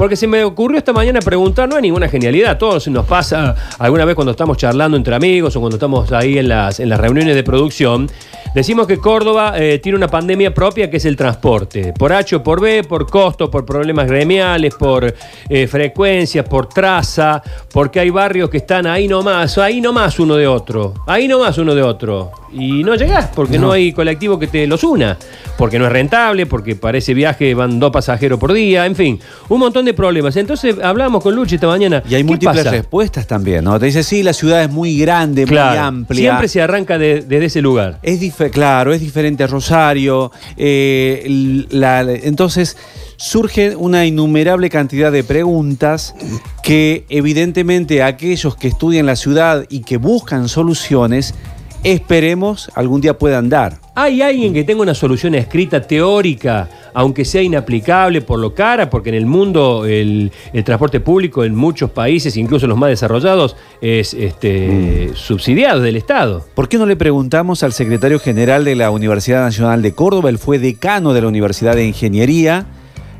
Porque se me ocurrió esta mañana preguntar, no hay ninguna genialidad, todos nos pasa alguna vez cuando estamos charlando entre amigos o cuando estamos ahí en las, en las reuniones de producción, decimos que Córdoba eh, tiene una pandemia propia que es el transporte, por H o por B, por costo, por problemas gremiales, por eh, frecuencias, por traza, porque hay barrios que están ahí nomás, ahí nomás uno de otro, ahí nomás uno de otro. Y no llegás porque no. hay colectivo que te los una, porque no es rentable, porque para ese viaje van dos pasajeros por día, en fin, un montón de problemas. Entonces hablamos con Luchi esta mañana. Y hay ¿qué múltiples pasa? respuestas también, ¿no? Te dice, sí, la ciudad es muy grande, muy amplia. siempre se arranca de- desde ese lugar. Es claro, es diferente a Rosario. eh, la- entonces surge una innumerable cantidad de preguntas que evidentemente aquellos que estudian la ciudad y que buscan soluciones, esperemos algún día puedan dar. ¿Hay alguien que tenga una solución escrita teórica, aunque sea inaplicable por lo cara? Porque en el mundo el, el transporte público en muchos países, incluso los más desarrollados, es este, subsidiado del Estado. ¿Por qué no le preguntamos al secretario general de la Universidad Nacional de Córdoba? Él fue decano de la Universidad de Ingeniería.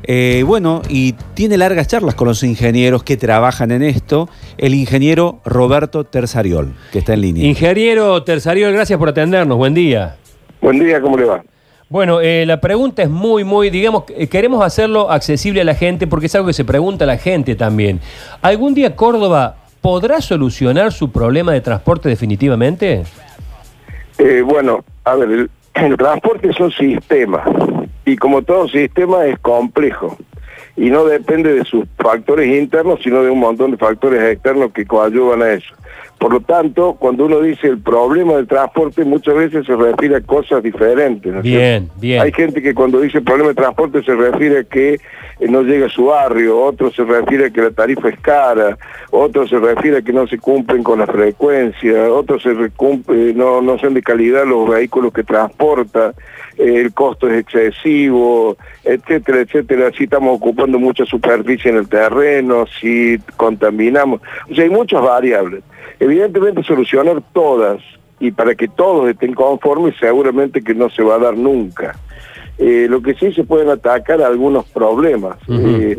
Eh, bueno, y tiene largas charlas con los ingenieros que trabajan en esto. El ingeniero Roberto Tersariol, que está en línea. Ingeniero Tersariol, gracias por atendernos. Buen día. Buen día, ¿cómo le va? Bueno, eh, la pregunta es muy, muy, digamos, eh, queremos hacerlo accesible a la gente porque es algo que se pregunta a la gente también. ¿Algún día Córdoba podrá solucionar su problema de transporte definitivamente? Eh, bueno, a ver, el, el transporte es un sistema y como todo sistema es complejo y no depende de sus factores internos, sino de un montón de factores externos que coadyuvan a eso. Por lo tanto, cuando uno dice el problema del transporte, muchas veces se refiere a cosas diferentes. ¿no es Bien, bien. Hay gente que cuando dice problema de transporte se refiere a que eh, no llega a su barrio, otro se refiere a que la tarifa es cara, otro se refiere a que no se cumplen con la frecuencia, otro se recumple, no, no son de calidad los vehículos que transporta, eh, el costo es excesivo, etcétera, etcétera. Si estamos ocupando mucha superficie en el terreno, si contaminamos. O sea, hay muchas variables. Evidentemente solucionar todas y para que todos estén conformes seguramente que no se va a dar nunca. Eh, lo que sí se pueden atacar algunos problemas. Eh,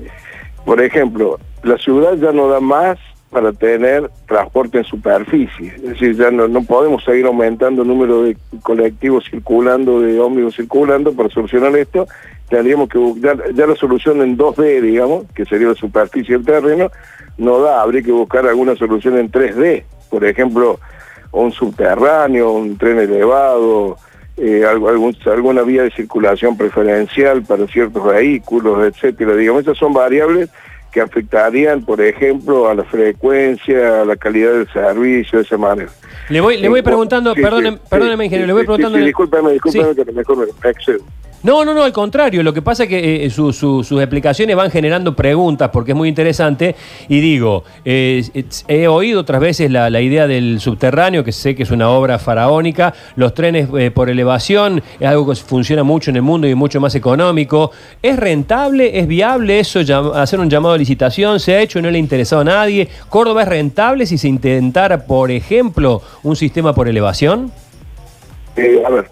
por ejemplo, la ciudad ya no da más para tener transporte en superficie. Es decir, ya no, no podemos seguir aumentando el número de colectivos circulando, de ómnibus circulando para solucionar esto. Tendríamos que buscar, ya la solución en 2D, digamos, que sería la superficie del terreno, no da, habría que buscar alguna solución en 3D. Por ejemplo, un subterráneo, un tren elevado, eh, alguna vía de circulación preferencial para ciertos vehículos, etcétera. Digamos, esas son variables que afectarían, por ejemplo, a la frecuencia, a la calidad del servicio, de esa manera. Le voy, le voy preguntando, sí, perdóneme, sí, perdóneme, ingeniero, sí, le voy preguntando. sí, discúlpeme, discúlpeme, que mejor me excedo. No, no, no, al contrario. Lo que pasa es que eh, su- su- sus explicaciones van generando preguntas porque es muy interesante. Y digo, eh, he oído otras veces la, idea del subterráneo, que sé que es una obra faraónica. Los trenes eh, por elevación es algo que funciona mucho en el mundo y mucho más económico. ¿Es rentable? ¿Es viable eso? hacer un llamado a licitación. ¿Se ha hecho y no le ha interesado a nadie? ¿Córdoba es rentable si se intentara, por ejemplo, un sistema por elevación? Eh, a ver,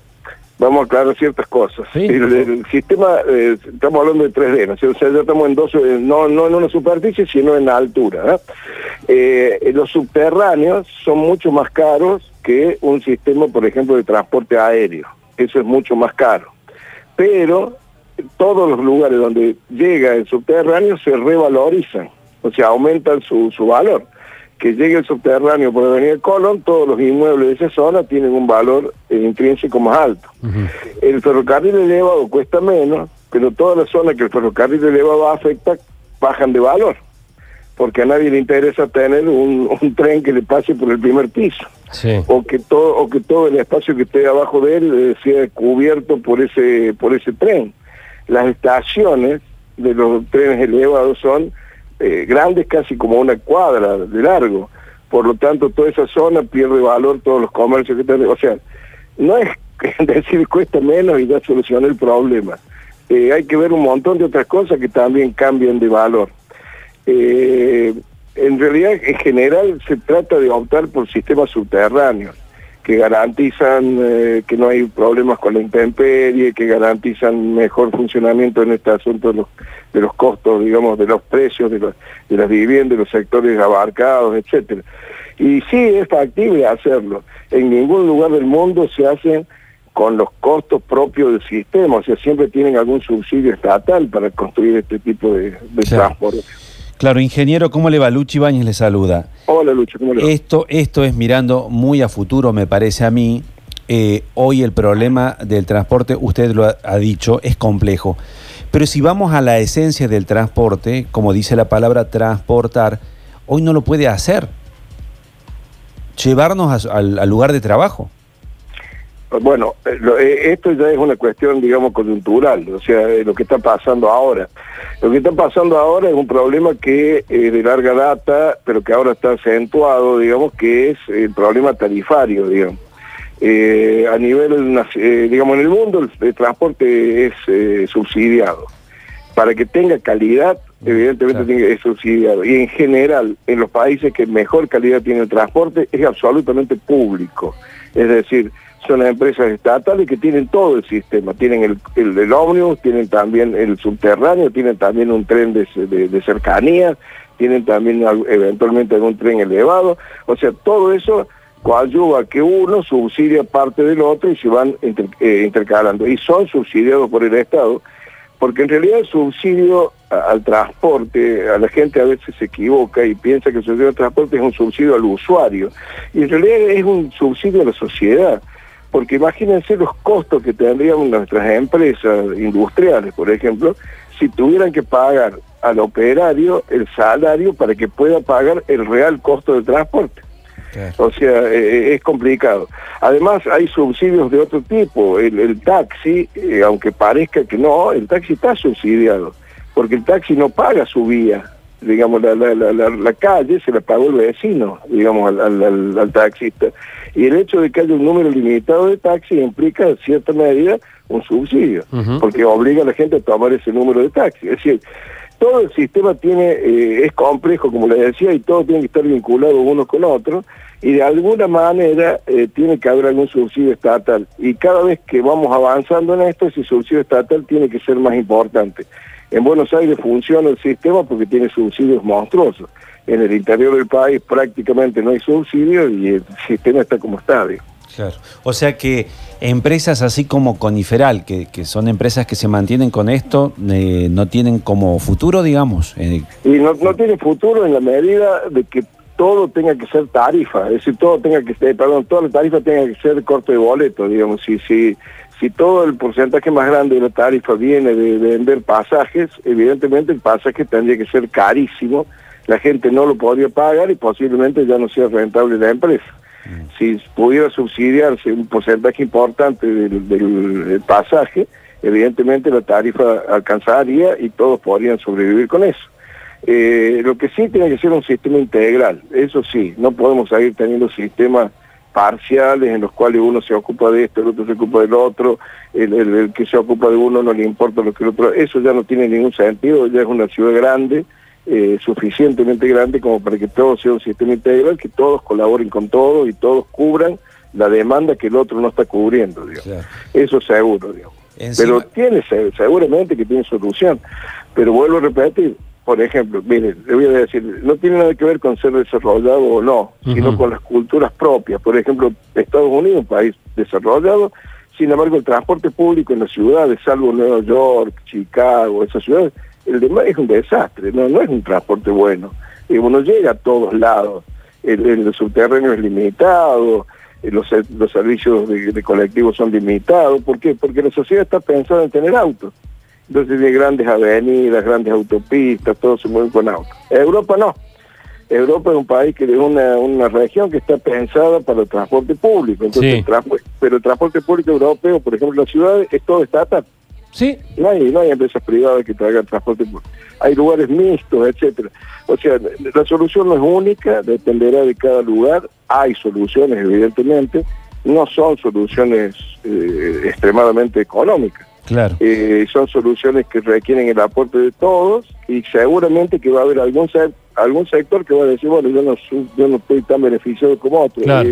vamos a aclarar ciertas cosas. Sí. El, el sistema, eh, estamos hablando de 3D, ¿no? O sea, ya estamos en dos, eh, no, no en una superficie, sino en la altura. ¿no? Eh, los subterráneos son mucho más caros que un sistema, por ejemplo, de transporte aéreo. Eso es mucho más caro. Pero todos los lugares donde llega el subterráneo se revalorizan, o sea, aumentan su, su valor. Que llegue el subterráneo por Avenida Colón, todos los inmuebles de esa zona tienen un valor eh, intrínseco más alto. El ferrocarril elevado cuesta menos, pero todas las zonas que el ferrocarril elevado afecta bajan de valor, porque a nadie le interesa tener un, un tren que le pase por el primer piso Sí. o que todo o que todo el espacio que esté abajo de él eh, sea cubierto por ese por ese tren. Las estaciones de los trenes elevados son eh, grandes, casi como una cuadra de largo. Por lo tanto, toda esa zona pierde valor, todos los comercios que tienen. O sea, no es decir cuesta menos y ya soluciona el problema. Eh, hay que ver un montón de otras cosas que también cambian de valor. Eh, en realidad, en general, se trata de optar por sistemas subterráneos. Que garantizan eh, que no hay problemas con la intemperie, que garantizan mejor funcionamiento en este asunto de los, de los costos, digamos, de los precios de, de las viviendas, de los sectores abarcados, etcétera. Y sí, es factible hacerlo. En ningún lugar del mundo se hacen con los costos propios del sistema, o sea, siempre tienen algún subsidio estatal para construir este tipo de, transporte. Claro, ingeniero, ¿cómo le va? Luchi Bañez le saluda. Hola Luchi, ¿cómo le va? Esto, esto es mirando muy a futuro, me parece a mí. Eh, hoy el problema del transporte, usted lo ha, dicho, es complejo. Pero si vamos a la esencia del transporte, como dice la palabra transportar, hoy no lo puede hacer. Llevarnos al lugar de trabajo. Bueno, eh, eh, esto ya es una cuestión, digamos, coyuntural, o sea, lo que está pasando ahora. Lo que está pasando ahora es un problema que es de larga data, pero que ahora está acentuado, digamos, que es el problema tarifario, digamos. Eh, a nivel, digamos, en el mundo el, transporte es subsidiado. Para que tenga calidad, evidentemente ser subsidiado. Y en general, en los países que mejor calidad tiene el transporte, es absolutamente público. Es decir, son empresas estatales que tienen todo el sistema, tienen el, el, ómnibus, tienen también el subterráneo, tienen también un tren de, de, cercanía, tienen también eventualmente algún tren elevado, o sea, todo eso coadyuva que uno subsidia parte del otro y se van eh, intercalando, y son subsidiados por el Estado, porque en realidad el subsidio al transporte, a la gente a veces se equivoca y piensa que el subsidio al transporte es un subsidio al usuario, y en realidad es un subsidio a la sociedad porque imagínense los costos que tendrían nuestras empresas industriales, por ejemplo, si tuvieran que pagar al operario el salario para que pueda pagar el real costo del transporte. O sea, eh, es complicado. Además, hay subsidios de otro tipo. El, taxi, eh, aunque parezca que no, el taxi está subsidiado, porque el taxi no paga su vía digamos, la, la, la, la, calle se la pagó el vecino, digamos, al, al, taxista. Y el hecho de que haya un número limitado de taxis implica, en cierta medida, un subsidio, porque obliga a la gente a tomar ese número de taxis. Es decir, todo el sistema tiene eh, es complejo, como le decía, y todo tiene que estar vinculado uno con otro, y de alguna manera eh, tiene que haber algún subsidio estatal. Y cada vez que vamos avanzando en esto, ese subsidio estatal tiene que ser más importante. En Buenos Aires funciona el sistema porque tiene subsidios monstruosos. En el interior del país prácticamente no hay subsidios y el sistema está como está. Claro. O sea que empresas así como Coniferal, que, son empresas que se mantienen con esto, eh, no tienen como futuro, digamos. Eh. Y no, no tiene futuro en la medida de que todo tenga que ser tarifa, es decir, todo tenga que ser, perdón, toda la tarifa tenga que ser corte de boleto, digamos, si, si, si todo el porcentaje más grande de la tarifa viene de, vender pasajes, evidentemente el pasaje tendría que ser carísimo, la gente no lo podría pagar y posiblemente ya no sea rentable la empresa. Mm. Si pudiera subsidiarse un porcentaje importante del, pasaje, evidentemente la tarifa alcanzaría y todos podrían sobrevivir con eso. Eh, lo que sí tiene que ser un sistema integral, eso sí, no podemos seguir teniendo sistemas parciales en los cuales uno se ocupa de esto, el otro se ocupa del otro, el, que se ocupa de uno no le importa lo que el otro, eso ya no tiene ningún sentido, ya es una ciudad grande, eh, suficientemente grande como para que todo sea un sistema integral, que todos colaboren con todos y todos cubran la demanda que el otro no está cubriendo, digamos. Eso seguro, digamos. Pero tiene, seguramente que tiene solución, pero vuelvo a repetir, por ejemplo, mire, le voy a decir, no tiene nada que ver con ser desarrollado o no, sino con las culturas propias. Por ejemplo, Estados Unidos, un país desarrollado, sin embargo, el transporte público en las ciudades, salvo Nueva York, Chicago, esas ciudades, el demás es un desastre, no, no es un transporte bueno. Y uno llega a todos lados, el, subterráneo es limitado, los, los servicios de, de colectivos son limitados. ¿Por qué? Porque la sociedad está pensada en tener autos. Entonces hay grandes avenidas, grandes autopistas, todo se mueve con autos. Europa no. Europa es un país que es una, una región que está pensada para el transporte público. Entonces, pero el transporte público europeo, por ejemplo, las ciudades, es todo estatal. Sí. No hay, no hay empresas privadas que traigan transporte público. Hay lugares mixtos, etcétera. O sea, la solución no es única, dependerá de cada lugar. Hay soluciones, evidentemente. No son soluciones eh, extremadamente económicas. Claro. Eh, son soluciones que requieren el aporte de todos y seguramente que va a haber algún algún sector que va a decir, bueno, yo no, yo no estoy tan beneficiado como otro. Claro.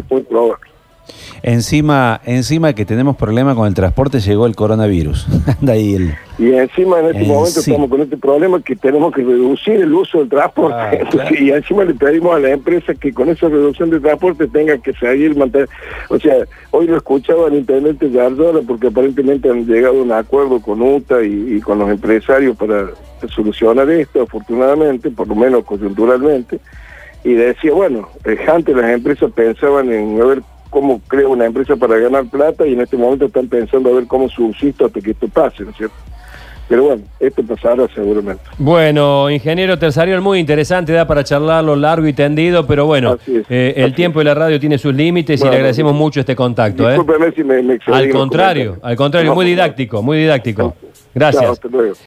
Encima, encima que tenemos problemas con el transporte, llegó el coronavirus. Anda ahí el. Y encima en este En momento sí. estamos con este problema que tenemos que reducir el uso del transporte. Ah, Y encima le pedimos a la empresa que con esa reducción de transporte tenga que seguir mantener. O sea, hoy lo escuchaba el intendente Gardora porque aparentemente han llegado a un acuerdo con UTA y, y con los empresarios para solucionar esto, afortunadamente, por lo menos coyunturalmente. Y decía, bueno, eh, antes las empresas pensaban en a ver cómo creo una empresa para ganar plata y en este momento están pensando a ver cómo subsisto hasta que esto pase, ¿no es cierto? Pero bueno, esto pasará seguramente. Bueno, ingeniero Tersariol, muy interesante, da para charlarlo largo y tendido, pero bueno, es, eh, el tiempo de la radio tiene sus límites y le agradecemos mucho este contacto. ¿eh? Discúlpeme si me, me Al contrario, al contrario, muy didáctico, muy didáctico. Gracias. hasta luego.